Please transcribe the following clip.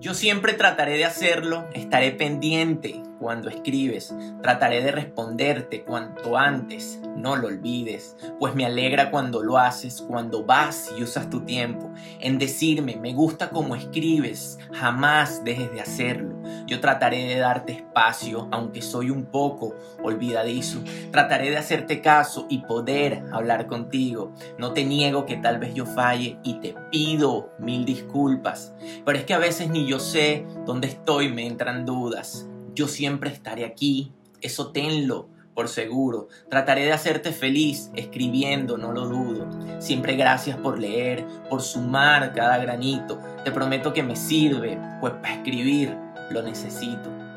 Yo siempre trataré de hacerlo, estaré pendiente cuando escribes, trataré de responderte cuanto antes, no lo olvides, pues me alegra cuando lo haces, cuando vas y usas tu tiempo en decirme, me gusta cómo escribes, jamás dejes de hacerlo. Yo trataré de darte espacio, aunque soy un poco olvidadizo, trataré de hacerte caso y poder hablar contigo. No te niego que tal vez yo falle y te pido mil disculpas, pero es que a veces ni yo sé dónde estoy, me entran dudas. Yo siempre estaré aquí, eso tenlo por seguro. Trataré de hacerte feliz escribiendo, no lo dudo. Siempre gracias por leer, por sumar cada granito. Te prometo que me sirve, pues para escribir lo necesito.